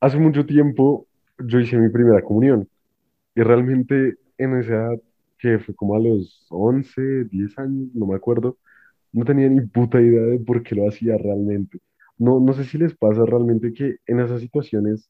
hace mucho tiempo yo hice mi primera comunión y realmente en esa edad, que fue como a los 11 10 años, no me acuerdo, no tenía ni puta idea de por qué lo hacía realmente. No, no sé si les pasa realmente que en esas situaciones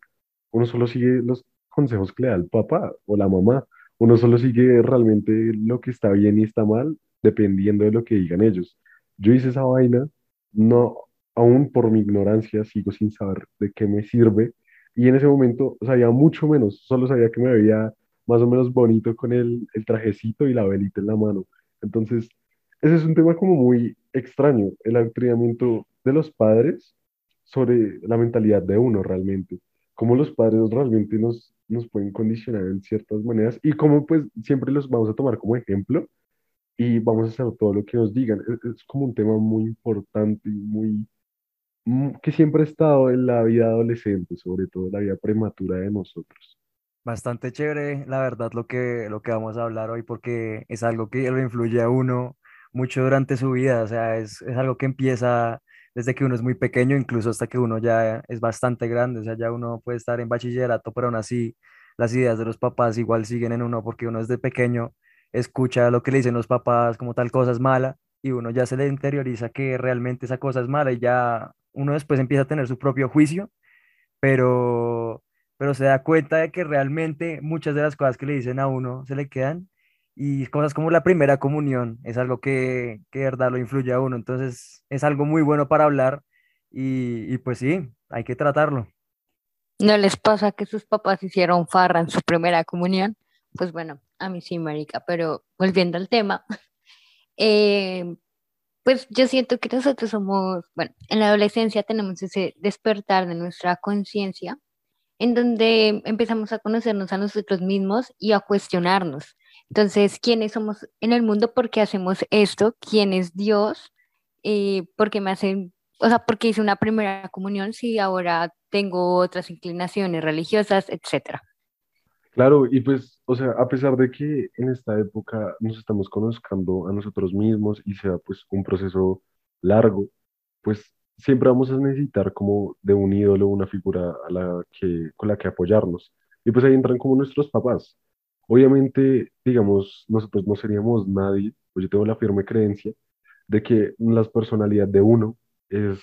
uno solo sigue los consejos que le da el papá o la mamá. Uno solo sigue realmente lo que está bien y está mal dependiendo de lo que digan ellos. Yo hice esa vaina, no, aún por mi ignorancia, sigo sin saber de qué me sirve. Y en ese momento sabía mucho menos, solo sabía que me veía más o menos bonito con el, el trajecito y la velita en la mano. Entonces, ese es un tema como muy extraño, el adoctrinamiento de los padres sobre la mentalidad de uno realmente. Cómo los padres realmente nos, nos pueden condicionar en ciertas maneras y cómo pues siempre los vamos a tomar como ejemplo y vamos a hacer todo lo que nos digan. Es, es como un tema muy importante y muy, que siempre ha estado en la vida adolescente, sobre todo la vida prematura de nosotros. Bastante chévere, la verdad, lo que, lo que vamos a hablar hoy, porque es algo que lo influye a uno mucho durante su vida, o sea, es, es algo que empieza desde que uno es muy pequeño, incluso hasta que uno ya es bastante grande, o sea, ya uno puede estar en bachillerato, pero aún así las ideas de los papás igual siguen en uno, porque uno desde pequeño escucha lo que le dicen los papás como tal cosa es mala, y uno ya se le interioriza que realmente esa cosa es mala, y ya uno después empieza a tener su propio juicio, pero pero se da cuenta de que realmente muchas de las cosas que le dicen a uno se le quedan y cosas como la primera comunión es algo que, que verdad lo influye a uno, entonces es algo muy bueno para hablar y, y pues sí, hay que tratarlo. ¿No les pasa que sus papás hicieron farra en su primera comunión? Pues bueno, a mí sí, marica, pero volviendo al tema, eh, pues yo siento que nosotros somos, bueno, en la adolescencia tenemos ese despertar de nuestra conciencia en donde empezamos a conocernos a nosotros mismos y a cuestionarnos. Entonces, ¿quiénes somos en el mundo? ¿Por qué hacemos esto? ¿Quién es Dios? Eh, ¿Por qué me hacen, o sea, por qué hice una primera comunión si ahora tengo otras inclinaciones religiosas, etcétera? Claro, y pues, o sea, a pesar de que en esta época nos estamos conociendo a nosotros mismos y sea pues un proceso largo, pues siempre vamos a necesitar como de un ídolo, una figura a la que, con la que apoyarnos. Y pues ahí entran como nuestros papás. Obviamente, digamos, nosotros no seríamos nadie, pues yo tengo la firme creencia de que la personalidad de uno es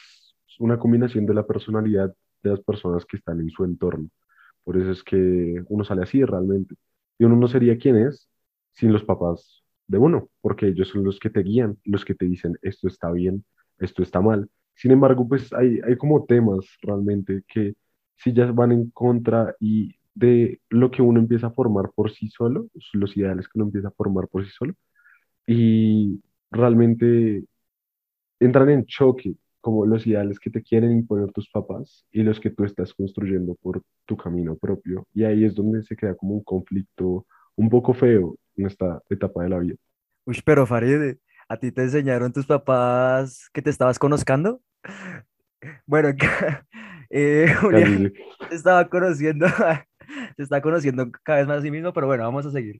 una combinación de la personalidad de las personas que están en su entorno. Por eso es que uno sale así realmente. Y uno no sería quien es sin los papás de uno, porque ellos son los que te guían, los que te dicen esto está bien, esto está mal. Sin embargo, pues hay, hay como temas realmente que si ya van en contra y de lo que uno empieza a formar por sí solo, los ideales que uno empieza a formar por sí solo, y realmente entran en choque como los ideales que te quieren imponer tus papás y los que tú estás construyendo por tu camino propio. Y ahí es donde se crea como un conflicto un poco feo en esta etapa de la vida. Uy, pero Farid, ¿a ti te enseñaron tus papás que te estabas conozcando? Bueno, eh, Julián te estaba conociendo, se está conociendo cada vez más a sí mismo, pero bueno, vamos a seguir.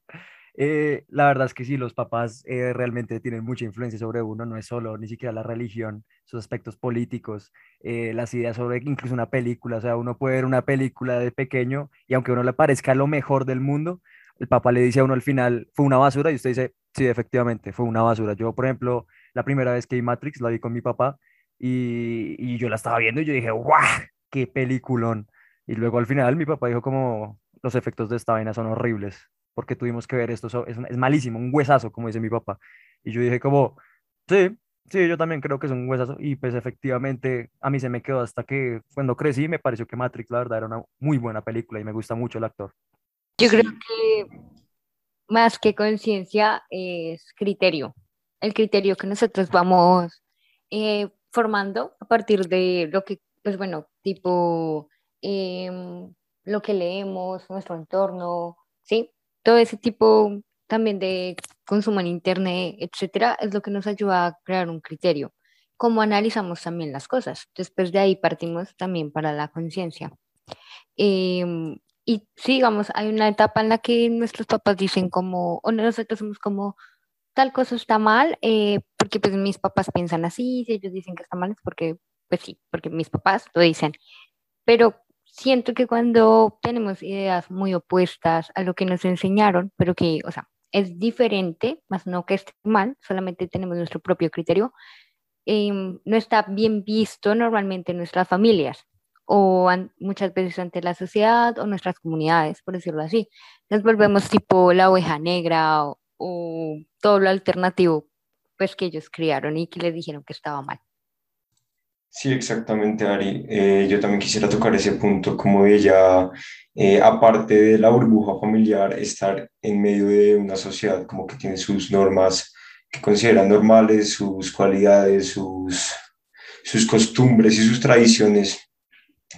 Eh, la verdad es que sí, los papás eh, realmente tienen mucha influencia sobre uno, no es solo ni siquiera la religión, sus aspectos políticos, eh, las ideas sobre incluso una película, o sea, uno puede ver una película de pequeño y aunque a uno le parezca lo mejor del mundo, el papá le dice a uno al final, fue una basura y usted dice, sí, efectivamente, fue una basura. Yo, por ejemplo, la primera vez que vi Matrix la vi con mi papá y, y yo la estaba viendo y yo dije, ¡guau! ¡Qué peliculón! Y luego al final mi papá dijo como, los efectos de esta vaina son horribles, porque tuvimos que ver esto, es, es malísimo, un huesazo, como dice mi papá. Y yo dije como, sí, sí, yo también creo que es un huesazo. Y pues efectivamente a mí se me quedó hasta que cuando crecí me pareció que Matrix, la verdad, era una muy buena película y me gusta mucho el actor. Yo creo que más que conciencia es criterio, el criterio que nosotros vamos eh, formando a partir de lo que, pues bueno, tipo em, lo que leemos, nuestro entorno, ¿sí? Todo ese tipo también de consumo en internet, etcétera, es lo que nos ayuda a crear un criterio. Cómo analizamos también las cosas. Después de ahí partimos también para la conciencia. Em, y sí, digamos, hay una etapa en la que nuestros papás dicen como, o nosotros somos como, tal cosa está mal, eh, porque pues mis papás piensan así, si ellos dicen que está mal es porque, pues sí, porque mis papás lo dicen. Pero siento que cuando tenemos ideas muy opuestas a lo que nos enseñaron, pero que, o sea, es diferente, más no que esté mal, solamente tenemos nuestro propio criterio, em, no está bien visto normalmente en nuestras familias o muchas veces ante la sociedad o nuestras comunidades, por decirlo así. Nos volvemos tipo la oveja negra o, o todo lo alternativo pues que ellos criaron y que les dijeron que estaba mal. Sí, exactamente, Ari. Eh, yo también quisiera tocar ese punto, como ella, eh, aparte de la burbuja familiar, estar en medio de una sociedad como que tiene sus normas que consideran normales, sus cualidades, sus, sus costumbres y sus tradiciones,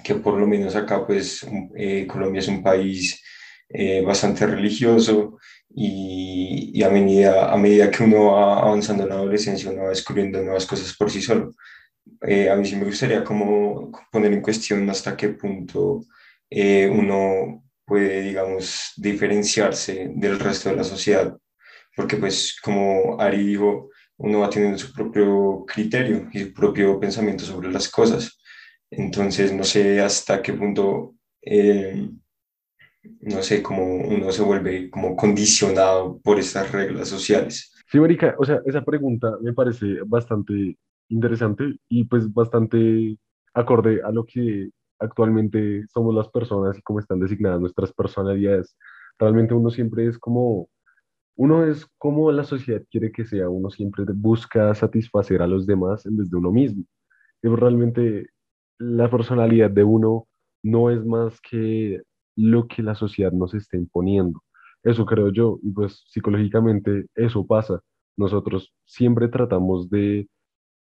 que por lo menos acá, pues, eh, Colombia es un país bastante religioso y, y, a, medida, a medida que uno va avanzando en la adolescencia, uno va descubriendo nuevas cosas por sí solo. Eh, a mí sí me gustaría como poner en cuestión hasta qué punto eh, uno puede, digamos, diferenciarse del resto de la sociedad, porque pues como Ari dijo, uno va teniendo su propio criterio y su propio pensamiento sobre las cosas. Entonces, no sé hasta qué punto, eh, no sé, cómo uno se vuelve como condicionado por estas reglas sociales. Sí, Marica, o sea, esa pregunta me parece bastante interesante y pues bastante acorde a lo que actualmente somos las personas y cómo están designadas nuestras personalidades. Realmente uno siempre es como, uno es como la sociedad quiere que sea, uno siempre busca satisfacer a los demás en vez de uno mismo. Y realmente la personalidad de uno no es más que lo que la sociedad nos está imponiendo. Eso creo yo, y pues psicológicamente eso pasa. Nosotros siempre tratamos de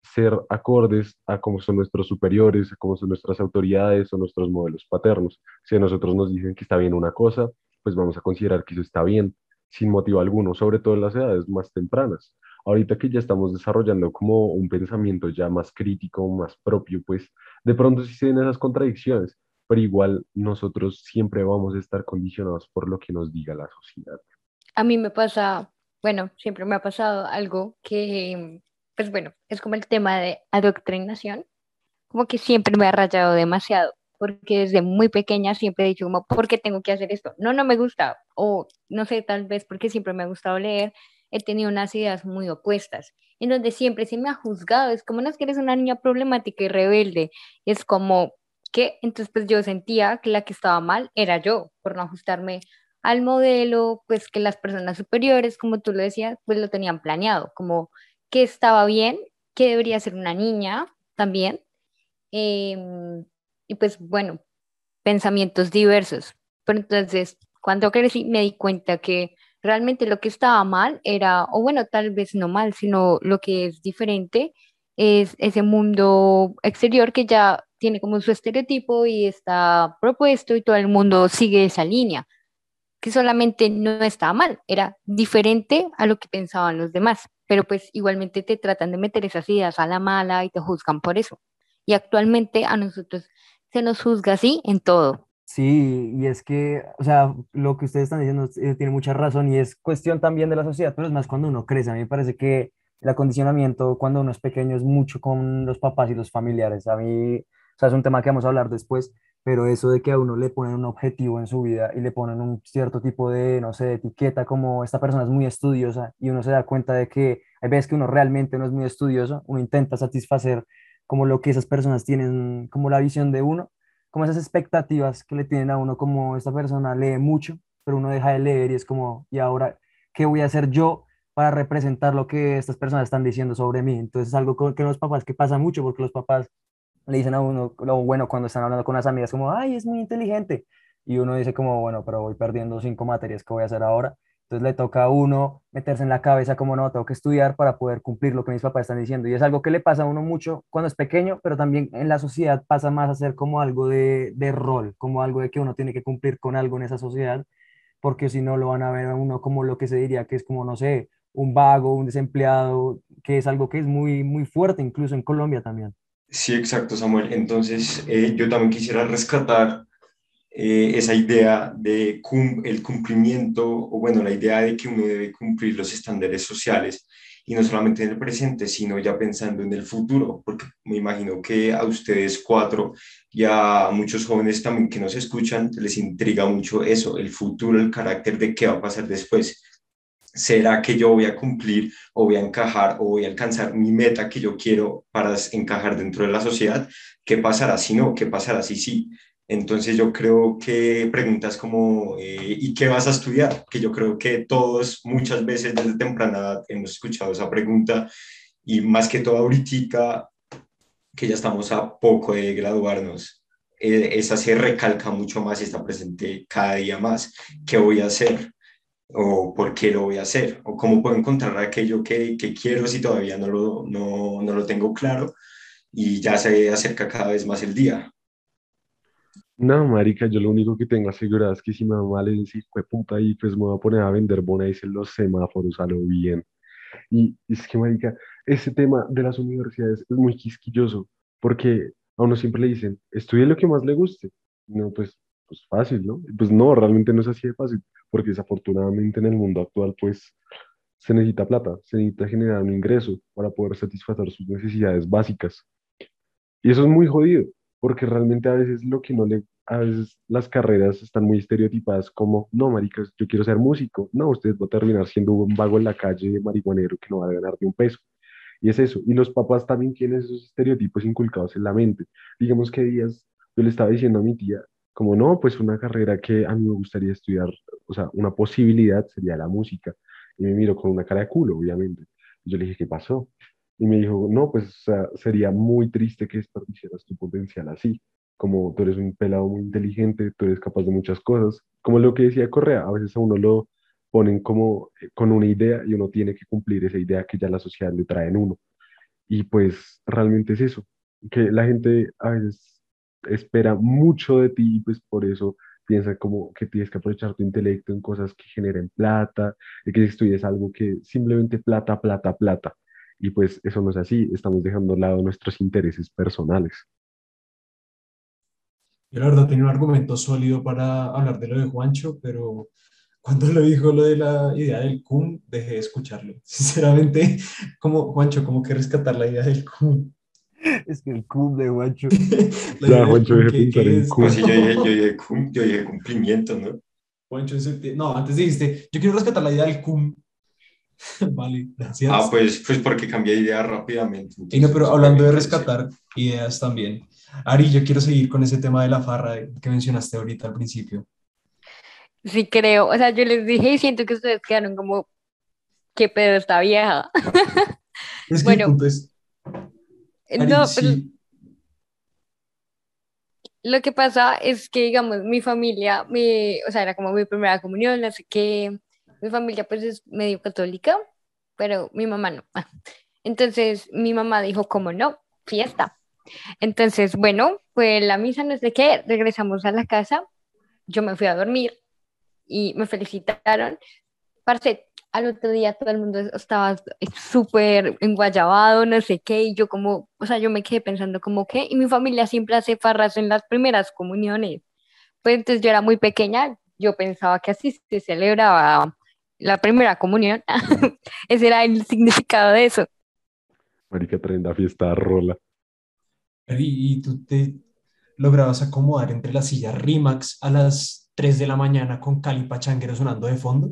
ser acordes a cómo son nuestros superiores, a cómo son nuestras autoridades o nuestros modelos paternos. Si a nosotros nos dicen que está bien una cosa, pues vamos a considerar que eso está bien, sin motivo alguno, sobre todo en las edades más tempranas. Ahorita que ya estamos desarrollando como un pensamiento ya más crítico, más propio, pues de pronto sí se ven esas contradicciones, pero igual nosotros siempre vamos a estar condicionados por lo que nos diga la sociedad. A mí me pasa, bueno, siempre me ha pasado algo que pues bueno, es como el tema de adoctrinación, como que siempre me ha rayado demasiado, porque desde muy pequeña siempre he dicho como, ¿por qué tengo que hacer esto? No, no me gusta, o no sé, tal vez porque siempre me ha gustado leer, he tenido unas ideas muy opuestas, en donde siempre se me ha juzgado, es como, no es que eres una niña problemática y rebelde, es como, que Entonces pues yo sentía que la que estaba mal era yo, por no ajustarme al modelo, pues que las personas superiores, como tú lo decías, pues lo tenían planeado, como que estaba bien, que debería ser una niña también. Em, y pues bueno, pensamientos diversos. Pero entonces, cuando crecí, me di cuenta que realmente lo que estaba mal era, o bueno, tal vez no mal, sino lo que es diferente es ese mundo exterior que ya tiene como su estereotipo y está propuesto y todo el mundo sigue esa línea, que solamente no estaba mal, era diferente a lo que pensaban los demás pero pues igualmente te tratan de meter esas ideas a la mala y te juzgan por eso. Y actualmente a nosotros se nos juzga así en todo. Sí, y es que, o sea, lo que ustedes están diciendo eh, tiene mucha razón y es cuestión también de la sociedad, pero es más cuando uno crece. A mí me parece que el acondicionamiento cuando uno es pequeño es mucho con los papás y los familiares. A mí, o sea, es un tema que vamos a hablar después, pero eso de que a uno le ponen un objetivo en su vida y le ponen un cierto tipo de, no sé, etiqueta como esta persona es muy estudiosa y uno se da cuenta de que hay veces que uno realmente no es muy estudioso, uno intenta satisfacer como lo que esas personas tienen, como la visión de uno, como esas expectativas que le tienen a uno, como esta persona lee mucho, pero uno deja de leer y es como, ¿y ahora qué voy a hacer yo para representar lo que estas personas están diciendo sobre mí? Entonces es algo que los papás que pasa mucho porque los papás le dicen a uno, lo bueno, cuando están hablando con las amigas, como, ay, es muy inteligente. Y uno dice como, bueno, pero voy perdiendo cinco materias, ¿qué voy a hacer ahora? Entonces le toca a uno meterse en la cabeza como, no, tengo que estudiar para poder cumplir lo que mis papás están diciendo. Y es algo que le pasa a uno mucho cuando es pequeño, pero también en la sociedad pasa más a ser como algo de, de rol, como algo de que uno tiene que cumplir con algo en esa sociedad, porque si no lo van a ver a uno como lo que se diría que es como, no sé, un vago, un desempleado, que es algo que es muy, muy fuerte, incluso en Colombia también. Sí, exacto, Samuel. Entonces, eh, yo también quisiera rescatar eh, esa idea de el cumplimiento, o bueno, la idea de que uno debe cumplir los estándares sociales y no solamente en el presente, sino ya pensando en el futuro, porque me imagino que a ustedes cuatro y a muchos jóvenes también que nos escuchan les intriga mucho eso, el futuro, el carácter de qué va a pasar después. ¿Será que yo voy a cumplir o voy a encajar o voy a alcanzar mi meta que yo quiero para encajar dentro de la sociedad? ¿Qué pasará si no? ¿Qué pasará si sí? Entonces yo creo que preguntas como, eh, ¿y qué vas a estudiar? Que yo creo que todos muchas veces desde temprana edad hemos escuchado esa pregunta y más que todo ahorita que ya estamos a poco de graduarnos, eh, esa se recalca mucho más y está presente cada día más. ¿Qué voy a hacer? ¿O por qué lo voy a hacer? ¿O cómo puedo encontrar aquello que, que quiero si todavía no lo, no, no lo tengo claro? Y ya se acerca cada vez más el día. No, marica, yo lo único que tengo asegurado es que si me va mal en ese fue puta y pues me voy a poner a vender bonas en los semáforos a lo bien. Y es que, marica, ese tema de las universidades es muy quisquilloso, porque a uno siempre le dicen, estudie lo que más le guste. No, pues, pues fácil, ¿no? Pues no, realmente no es así de fácil, porque desafortunadamente en el mundo actual, pues, se necesita plata, se necesita generar un ingreso para poder satisfacer sus necesidades básicas. Y eso es muy jodido, porque realmente a veces lo que no le, a veces las carreras están muy estereotipadas como, no, maricas, yo quiero ser músico, no, usted va a terminar siendo un vago en la calle marihuanero que no va a ganar ni un peso. Y es eso, y los papás también tienen esos estereotipos inculcados en la mente. Digamos que días yo le estaba diciendo a mi tía, como no, pues una carrera que a mí me gustaría estudiar, o sea, una posibilidad sería la música. Y me miro con una cara de culo, obviamente. Yo le dije, ¿qué pasó? Y me dijo, no, pues sería muy triste que desperdiciaras tu potencial así, como tú eres un pelado muy inteligente, tú eres capaz de muchas cosas, como lo que decía Correa, a veces a uno lo ponen como eh, con una idea y uno tiene que cumplir esa idea que ya la sociedad le trae en uno. Y pues realmente es eso, que la gente a veces espera mucho de ti y pues por eso piensa como que tienes que aprovechar tu intelecto en cosas que generen plata, de que estudies algo que simplemente plata, plata, plata. Y pues eso no es así, estamos dejando a lado nuestros intereses personales. Yo la verdad tenía un argumento sólido para hablar de lo de Juancho, pero cuando lo dijo lo de la idea del cum, dejé de escucharlo. Sinceramente, como Juancho, como que rescatar la idea del cum. Es que el cum de Juancho. ya, Juancho, deje pensar en cum. Pues sí, yo dije, yo dije, cum, yo dije cumplimiento, ¿no? Juancho, no, antes dijiste, yo quiero rescatar la idea del cum. vale, gracias. Ah, pues, pues porque cambié de idea rápidamente. Y no, pero hablando de rescatar ideas también. Ari, yo quiero seguir con ese tema de la farra que mencionaste ahorita al principio. Sí, creo. O sea, yo les dije y siento que ustedes quedaron como, ¿qué pedo está vieja? Es que bueno, el punto es... No, lo que pasa es que, digamos, mi familia, mi, o sea, era como mi primera comunión, así que mi familia pues es medio católica, pero mi mamá no. Entonces mi mamá dijo, como no, fiesta. Entonces, bueno, pues la misa no sé qué, regresamos a la casa, yo me fui a dormir y me felicitaron. Parce, al otro día todo el mundo estaba súper enguayabado, no sé qué, y yo como, o sea, yo me quedé pensando como qué, y mi familia siempre hace farras en las primeras comuniones. Pues entonces yo era muy pequeña, yo pensaba que así se celebraba la primera comunión. Ese era el significado de eso. Marica, tremenda fiesta rola. ¿Y, tú te lograbas acomodar entre las sillas Rimax a las 3 de la mañana con Cali Pachanguero sonando de fondo?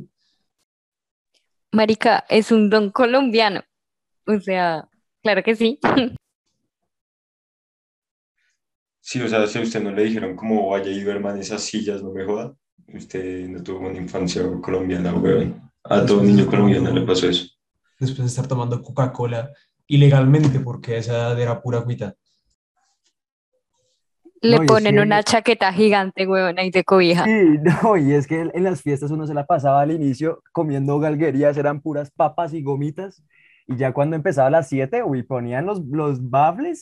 Marica, es un don colombiano. O sea, claro que sí. Sí, o sea, si a usted no le dijeron cómo vaya y duerman en esas sillas, no me joda. Usted no tuvo una infancia colombiana, weón. A todo niño colombiano le pasó eso. Después de estar tomando Coca-Cola ilegalmente, porque esa edad era pura agüita. Le ponen una chaqueta gigante, weón, ahí de cobija. Sí, no, y es que en las fiestas uno se la pasaba al inicio comiendo galguerías, eran puras papas y gomitas. Y ya cuando empezaba a las 7, uy, ponían los, los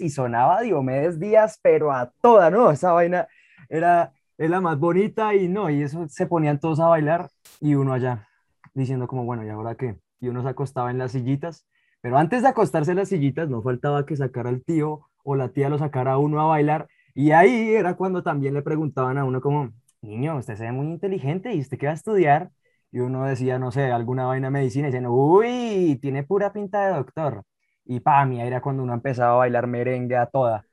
y sonaba Diomedes Díaz, pero a toda, ¿no? Esa vaina era, es la más bonita y no, y eso se ponían todos a bailar y uno allá diciendo como, bueno, ¿y ahora qué? Y uno se acostaba en las sillitas, pero antes de acostarse en las sillitas no faltaba que sacara el tío o la tía lo sacara a uno a bailar y ahí era cuando también le preguntaban a uno como, niño, usted se ve muy inteligente y usted qué va a estudiar y uno decía, no sé, alguna vaina de medicina y dicen, uy, tiene pura pinta de doctor. Y pam, y era cuando uno empezaba a bailar merengue a toda.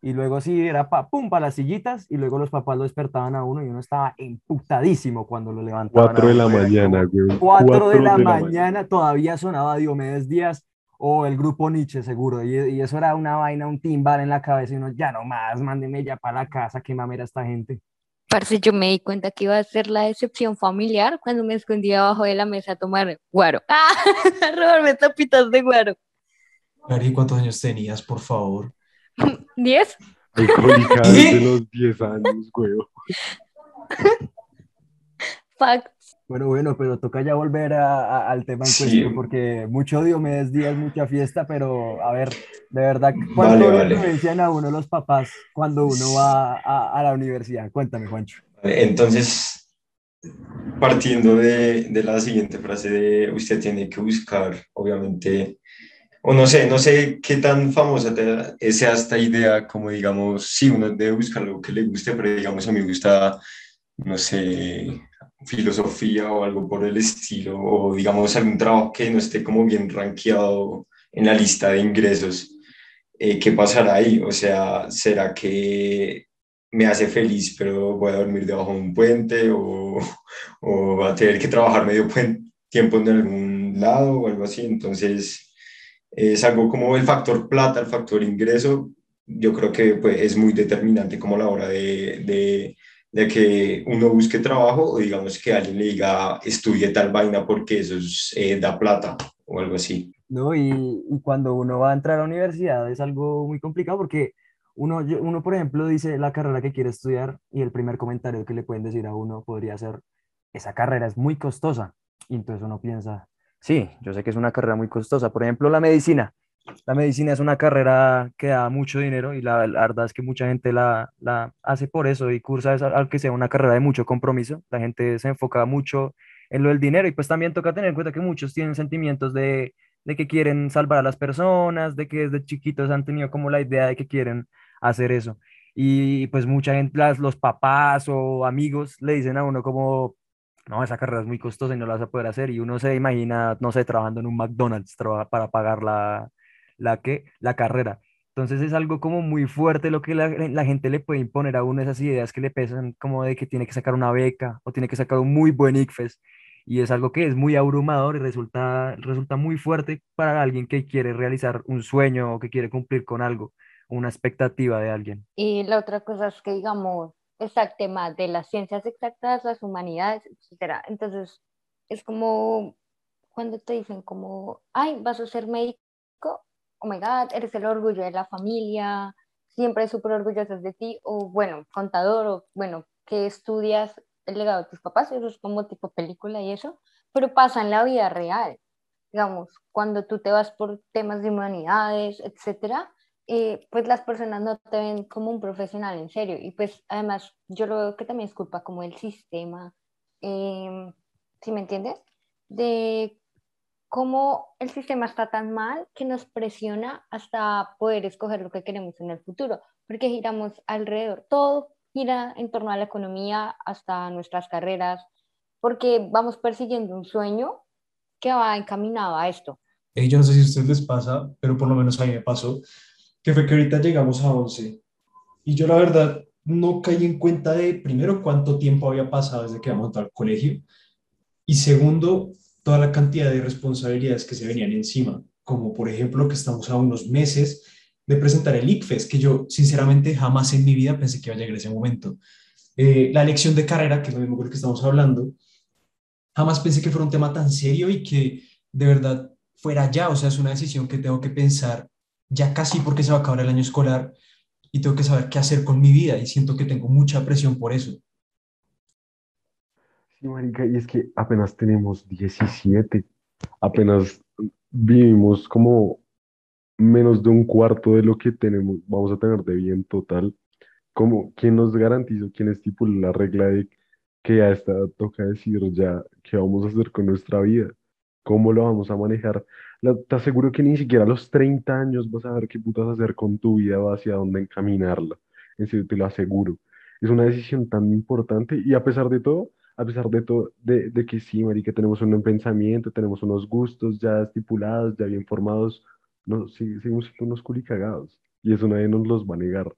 Y luego sí, era pa, pum, para las sillitas, y luego los papás lo despertaban a uno y uno estaba emputadísimo cuando lo levantaban. Cuatro de la mañana, güey. Cuatro de la ma- mañana todavía sonaba Diomedes Díaz o el grupo Nietzsche, seguro. Y, y eso era una vaina, un timbal en la cabeza y uno, ya no más, mándeme ya para la casa, qué mamera esta gente. Parce, yo me di cuenta que iba a ser la decepción familiar cuando me escondí abajo de la mesa a tomar guaro. ¡Ah! A robarme tapitas de guaro. ¿cuántos años tenías, por favor? ¿Diez? Alcohólica ¿Qué? desde los 10 años, güey. Fact. Bueno, bueno, pero toca ya volver a- a- al tema en Sí. cuestión, porque mucho Diomedes Díaz, mucha fiesta, pero a ver, de verdad, ¿cuánto Vale, le vale. influencian a uno los papás cuando uno va a, a la universidad? Cuéntame, Juancho. Entonces, partiendo de, de la siguiente frase de usted tiene que buscar, obviamente, o no sé, no sé qué tan famosa te- sea esta idea, como digamos, sí, uno debe buscar lo que le guste, pero digamos, a mí me gusta, no sé, filosofía o algo por el estilo, o digamos, algún trabajo que no esté como bien rankeado en la lista de ingresos. Eh, ¿qué pasará ahí? O sea, ¿será que me hace feliz, pero voy a dormir debajo de un puente o, o voy a tener que trabajar medio tiempo en algún lado o algo así. Entonces, es algo como el factor plata, el factor ingreso, yo creo que pues, es muy determinante como a la hora de, de, de que uno busque trabajo o digamos que alguien le diga estudie tal vaina porque eso es, eh, da plata o algo así. ¿no? Y, y cuando uno va a entrar a la universidad es algo muy complicado porque uno, uno, por ejemplo, dice la carrera que quiere estudiar y el primer comentario que le pueden decir a uno podría ser, esa carrera es muy costosa. Y entonces uno piensa, sí, yo sé que es una carrera muy costosa. Por ejemplo, la medicina. La medicina es una carrera que da mucho dinero y la, la verdad es que mucha gente la, la hace por eso y cursa esa, aunque sea una carrera de mucho compromiso. La gente se enfoca mucho en lo del dinero y pues también toca tener en cuenta que muchos tienen sentimientos de, de que quieren salvar a las personas, de que desde chiquitos han tenido como la idea de que quieren hacer eso. Y pues mucha gente, las, los papás o amigos le dicen a uno como, no, esa carrera es muy costosa y no la vas a poder hacer. Y uno se imagina, no sé, trabajando en un McDonald's para pagar la, la, ¿qué? la carrera. Entonces es algo como muy fuerte lo que la, la gente le puede imponer a uno esas ideas que le pesan como de que tiene que sacar una beca o tiene que sacar un muy buen ICFES. Y es algo que es muy abrumador y resulta, resulta muy fuerte para alguien que quiere realizar un sueño o que quiere cumplir con algo, una expectativa de alguien. Y la otra cosa es que, digamos, está el tema de las ciencias exactas, las humanidades, etcétera. Entonces, es como cuando te dicen como, ay, vas a ser médico, oh my God, eres el orgullo de la familia, siempre súper orgullosos de ti, o bueno, contador, o bueno, que estudias el legado de tus papás, eso es como tipo película y eso, pero pasa en la vida real. Digamos, cuando tú te vas por temas de humanidades, etcétera, eh, pues las personas no te ven como un profesional en serio. Y pues además yo lo veo que también es culpa como del sistema, eh, ¿sí me entiendes? De cómo el sistema está tan mal que nos presiona hasta poder escoger lo que queremos en el futuro, porque giramos alrededor, todo gira en torno a la economía, hasta nuestras carreras, porque vamos persiguiendo un sueño que va encaminado a esto. Eh, yo no sé si a ustedes les pasa, pero por lo menos a mí me pasó, que fue que ahorita llegamos a 11 y yo la verdad no caí en cuenta de, primero, cuánto tiempo había pasado desde que habíamos entrado al colegio y segundo, toda la cantidad de responsabilidades que se venían encima, como por ejemplo que estamos a unos meses de presentar el ICFES, que yo sinceramente jamás en mi vida pensé que iba a llegar ese momento. Eh, la elección de carrera, que es lo mismo con lo que estamos hablando, jamás pensé que fuera un tema tan serio y que de verdad fuera ya, o sea, es una decisión que tengo que pensar ya casi porque se va a acabar el año escolar y tengo que saber qué hacer con mi vida y siento que tengo mucha presión por eso. Sí, marica, y es que apenas tenemos 17, apenas vivimos como menos de un cuarto de lo que tenemos, vamos a tener de bien total. Como, ¿quién nos garantizó, quién estipuló la regla de que a esta edad toca decir ya qué vamos a hacer con nuestra vida? ¿Cómo lo vamos a manejar? La- te aseguro que ni siquiera a los 30 años vas a ver qué putas hacer con tu vida o hacia dónde encaminarla. En serio, te lo aseguro. Es una decisión tan importante y a pesar de todo, a pesar de todo, de, de que sí, marica, tenemos un pensamiento, tenemos unos gustos ya estipulados, ya bien formados, no, sí, seguimos siendo unos culicagados. Y eso nadie nos los va a negar,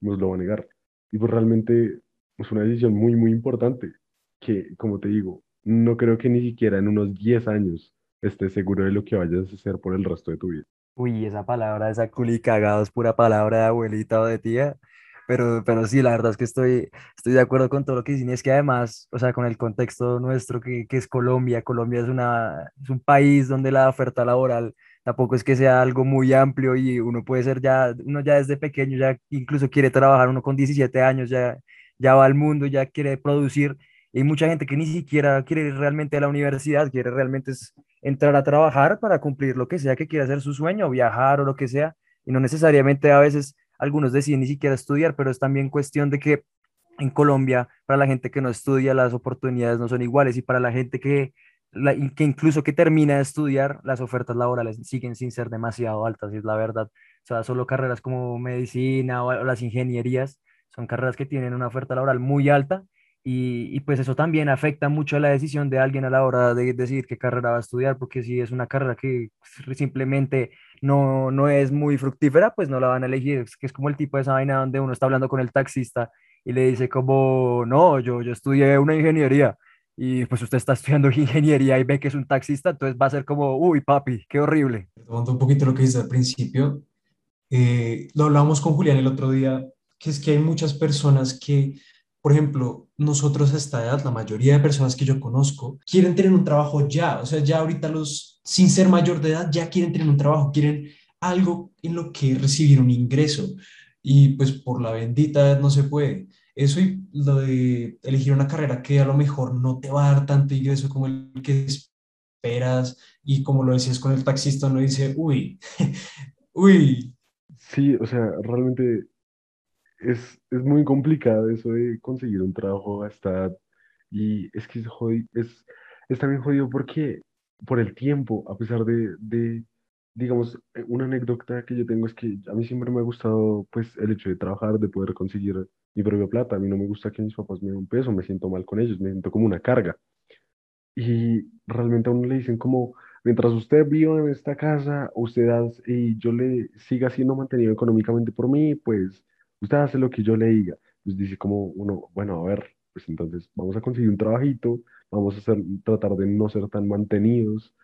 nos lo va a negar. Y pues realmente es una decisión muy, muy importante, que, como te digo, no creo que ni siquiera en unos 10 años estés seguro de lo que vayas a hacer por el resto de tu vida. Uy, esa palabra, esa culicagado es pura palabra de abuelita o de tía. Pero, pero sí, la verdad es que estoy, estoy de acuerdo con todo lo que dicen. Y es que además, o sea, con el contexto nuestro que, que es Colombia, Colombia es, una, es un país donde la oferta laboral tampoco es que sea algo muy amplio y uno puede ser ya, uno ya desde pequeño, ya incluso quiere trabajar, uno con 17 años ya, ya va al mundo, ya quiere producir. Y mucha gente que ni siquiera quiere ir realmente a la universidad, quiere realmente entrar a trabajar para cumplir lo que sea que quiera hacer su sueño, viajar o lo que sea, y no necesariamente a veces algunos deciden ni siquiera estudiar, pero es también cuestión de que en Colombia, para la gente que no estudia, las oportunidades no son iguales y para la gente que, que incluso que termina de estudiar, las ofertas laborales siguen sin ser demasiado altas, es la verdad. O sea, solo carreras como medicina o las ingenierías son carreras que tienen una oferta laboral muy alta y, pues eso también afecta mucho a la decisión de alguien a la hora de decidir qué carrera va a estudiar, porque si es una carrera que simplemente no, no es muy fructífera, pues no la van a elegir. Es que es como el tipo de esa vaina donde uno está hablando con el taxista y le dice como, no, yo, yo estudié una ingeniería y pues usted está estudiando ingeniería y ve que es un taxista, entonces va a ser como, uy, papi, qué horrible. Tomando un poquito lo que dice al principio, eh, lo hablamos con Julián el otro día, que es que hay muchas personas que por ejemplo, nosotros a esta edad, la mayoría de personas que yo conozco, quieren tener un trabajo ya, o sea, ya ahorita los, sin ser mayor de edad, ya quieren tener un trabajo, quieren algo en lo que recibir un ingreso. Y pues por la bendita no se puede. Eso y lo de elegir una carrera que a lo mejor no te va a dar tanto ingreso como el que esperas y como lo decías con el taxista, uno dice, uy, uy. Sí, o sea, realmente es, es muy complicado eso de conseguir un trabajo hasta y es que es, es, es también jodido porque por el tiempo, a pesar de, de, digamos, eh, una anécdota que yo tengo es que a mí siempre me ha gustado pues el hecho de trabajar, de poder conseguir mi propia plata. A mí no me gusta que mis papás me den un peso, me siento mal con ellos, me siento como una carga. Y realmente a uno le dicen como, mientras usted viva en esta casa, usted y yo le siga siendo mantenido económicamente por mí, pues usted hace lo que yo le diga. Pues dice como uno, bueno, a ver, pues entonces vamos a conseguir un trabajito, vamos a hacer, tratar de no ser tan mantenidos,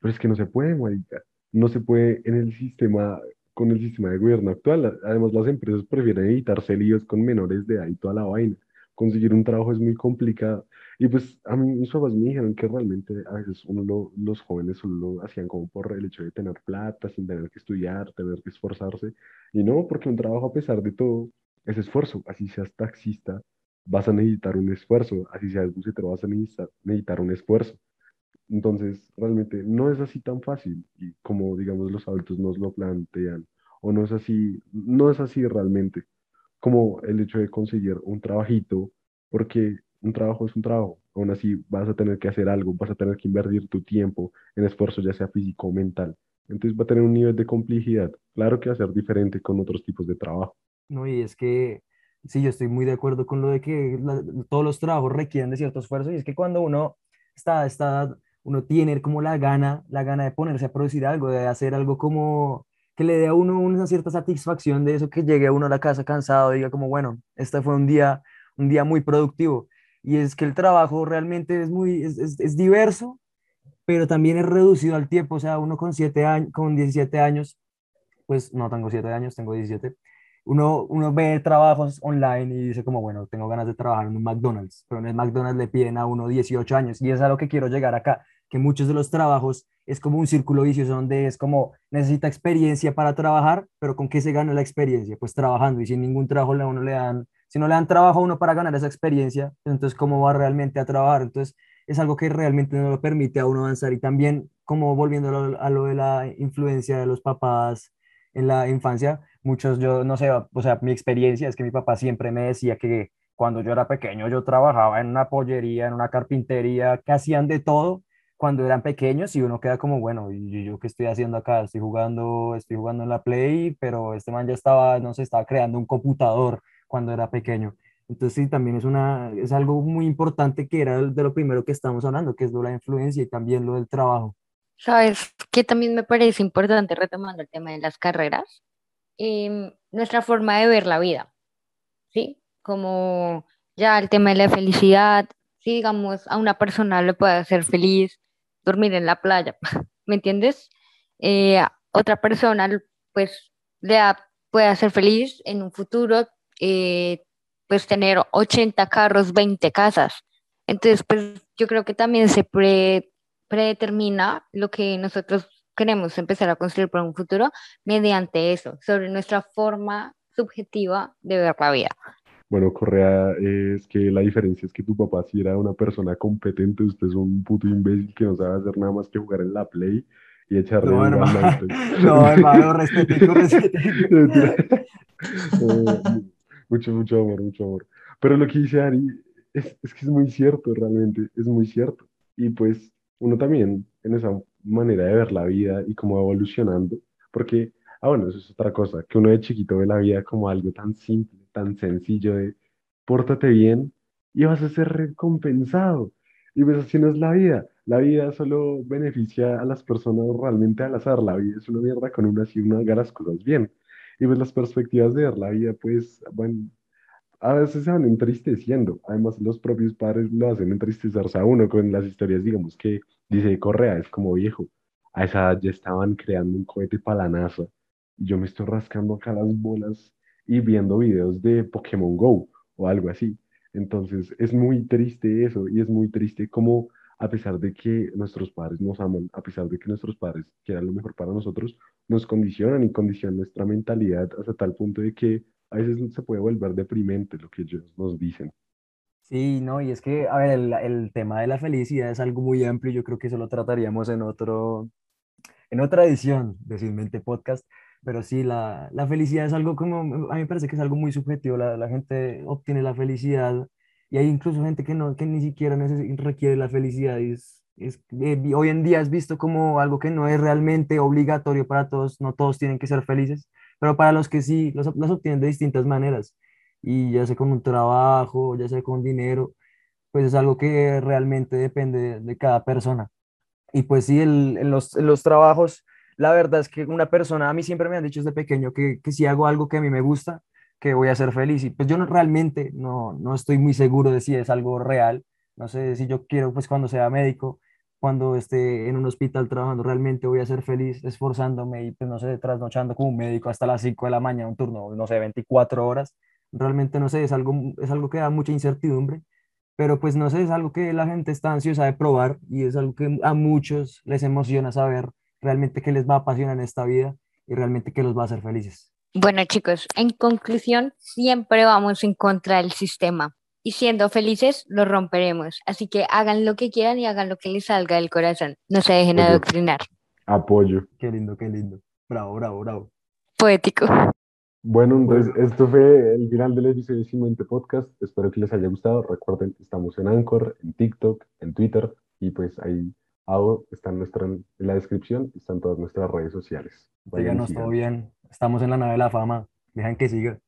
pero es que no se puede, marica, no se puede en el sistema, con el sistema de gobierno actual. Además, las empresas prefieren evitarse líos con menores de edad y toda la vaina. Conseguir un trabajo es muy complicado. Y pues a mí mis papás me dijeron que realmente a veces uno los jóvenes solo lo hacían como por el hecho de tener plata, sin tener que estudiar, tener que esforzarse. Y no, porque un trabajo a pesar de todo es esfuerzo. Así seas taxista, vas a necesitar un esfuerzo. Así seas bucetero, vas a necesitar, necesitar un esfuerzo. Entonces, realmente no es así tan fácil y como, digamos, los adultos nos lo plantean, o no es así, no es así realmente, como el hecho de conseguir un trabajito, porque un trabajo es un trabajo. Aún así, vas a tener que hacer algo, vas a tener que invertir tu tiempo en esfuerzo, ya sea físico o mental. Entonces va a tener un nivel de complejidad. Claro que va a ser diferente con otros tipos de trabajo. No, y es que sí, yo estoy muy de acuerdo con lo de que todos los trabajos requieren de cierto esfuerzo. Y es que cuando uno está, está, uno tiene como la gana, la gana de ponerse a producir algo, de hacer algo como que le dé a uno una cierta satisfacción de eso, que llegue uno a la casa cansado, diga como, bueno, este fue un día, un día muy productivo y es que el trabajo realmente es muy, es, es, diverso, pero también es reducido al tiempo, o sea, uno con, siete años, con 17 años, pues no tengo 7 años, tengo 17, uno, uno ve trabajos online y dice como, bueno, tengo ganas de trabajar en un McDonald's, pero en el McDonald's le piden a uno 18 años y es a lo que quiero llegar acá, que muchos de los trabajos es como un círculo vicioso donde es como necesita experiencia para trabajar, pero ¿con qué se gana la experiencia? Pues trabajando y sin ningún trabajo a uno le dan si no le dan trabajo a uno para ganar esa experiencia, entonces ¿cómo va realmente a trabajar? Entonces es algo que realmente no lo permite a uno avanzar y también como volviendo a lo, de la influencia de los papás en la infancia, muchos, yo no sé, o sea, mi experiencia es que mi papá siempre me decía que cuando yo era pequeño yo trabajaba en una pollería, en una carpintería, que hacían de todo cuando eran pequeños y uno queda como, bueno, ¿y yo qué estoy haciendo acá? Estoy jugando, estoy jugando en la Play, pero este man ya estaba, no sé, estaba creando un computador cuando era pequeño. Entonces sí, también es, una, es algo muy importante que era de lo primero que estamos hablando, que es lo de la influencia y también lo del trabajo. ¿Sabes qué también me parece importante retomando el tema de las carreras? Em, nuestra forma de ver la vida, ¿sí? Como ya el tema de la felicidad, si digamos a una persona le puede hacer feliz dormir en la playa, ¿me entiendes? Eh, otra persona pues le puede hacer feliz en un futuro eh, pues tener 80 carros, 20 casas. Entonces, pues yo creo que también se predetermina lo que nosotros queremos empezar a construir para un futuro mediante eso, sobre nuestra forma subjetiva de ver la vida. Bueno, Correa, es que la diferencia es que tu papá sí era una persona competente, usted es un puto imbécil que no sabe hacer nada más que jugar en la Play y echarle no, hermano, no, hermano, respetico, mucho, mucho amor, mucho amor. Pero lo que dice Ari es, es que es muy cierto, realmente, es muy cierto. Y pues uno también, en esa manera de ver la vida y como evolucionando, porque, ah, bueno, eso es otra cosa, que uno de chiquito ve la vida como algo tan simple, tan sencillo de, pórtate bien y vas a ser recompensado. Y pues así no es la vida. La vida solo beneficia a las personas realmente al azar. La vida es una mierda con una así uno haga las cosas bien. Y pues las perspectivas de ver la vida, pues, bueno, a veces se van entristeciendo. Además, los propios padres lo hacen entristecerse a uno con las historias, digamos, que dice Correa, es como viejo. A esa edad ya estaban creando un cohete para la NASA. Y yo me estoy rascando acá las bolas y viendo videos de Pokémon Go o algo así. Entonces, es muy triste eso y es muy triste como a pesar de que nuestros padres nos aman, a pesar de que nuestros padres quieran lo mejor para nosotros, nos condicionan y condicionan nuestra mentalidad hasta tal punto de que a veces se puede volver deprimente lo que ellos nos dicen. Sí, no, y es que, a ver, el, el tema de la felicidad es algo muy amplio, yo creo que eso lo trataríamos en otro, en otra edición de Sin Mente Podcast, pero sí, la, la, felicidad es algo como, a mí me parece que es algo muy subjetivo, la, la gente obtiene la felicidad y hay incluso gente que, no, que ni siquiera requiere la felicidad. Y es, es, eh, hoy en día es visto como algo que no es realmente obligatorio para todos, no todos tienen que ser felices, pero para los que sí, los, los obtienen de distintas maneras. Y ya sea con un trabajo, ya sea con dinero, pues es algo que realmente depende de, cada persona. Y pues sí, el, en, los, en los trabajos, la verdad es que una persona, a mí siempre me han dicho desde pequeño que, que si hago algo que a mí me gusta, que voy a ser feliz. Y pues yo no, realmente no, no estoy muy seguro de si es algo real. No sé si yo quiero, pues cuando sea médico, cuando esté en un hospital trabajando, realmente voy a ser feliz esforzándome y, pues no sé, trasnochando como un médico hasta las 5 de la mañana, un turno, no sé, 24 horas. Realmente no sé, es algo, es algo que da mucha incertidumbre, pero pues no sé, es algo que la gente está ansiosa de probar y es algo que a muchos les emociona saber realmente qué les va a apasionar en esta vida y realmente qué los va a hacer felices. Bueno, chicos, en conclusión, siempre vamos en contra del sistema y siendo felices lo romperemos. Así que hagan lo que quieran y hagan lo que les salga del corazón. No se dejen adoctrinar. Apoyo. Qué lindo, qué lindo. Bravo, bravo, bravo. Poético. Bueno, entonces esto fue el final del episodio de Siguiente Podcast. Espero que les haya gustado. Recuerden, estamos en Anchor, en TikTok, en Twitter y pues ahí abajo está en, nuestra, en la descripción, están todas nuestras redes sociales. Síganos todo bien. Estamos en la nave de la fama. Dejan que siga.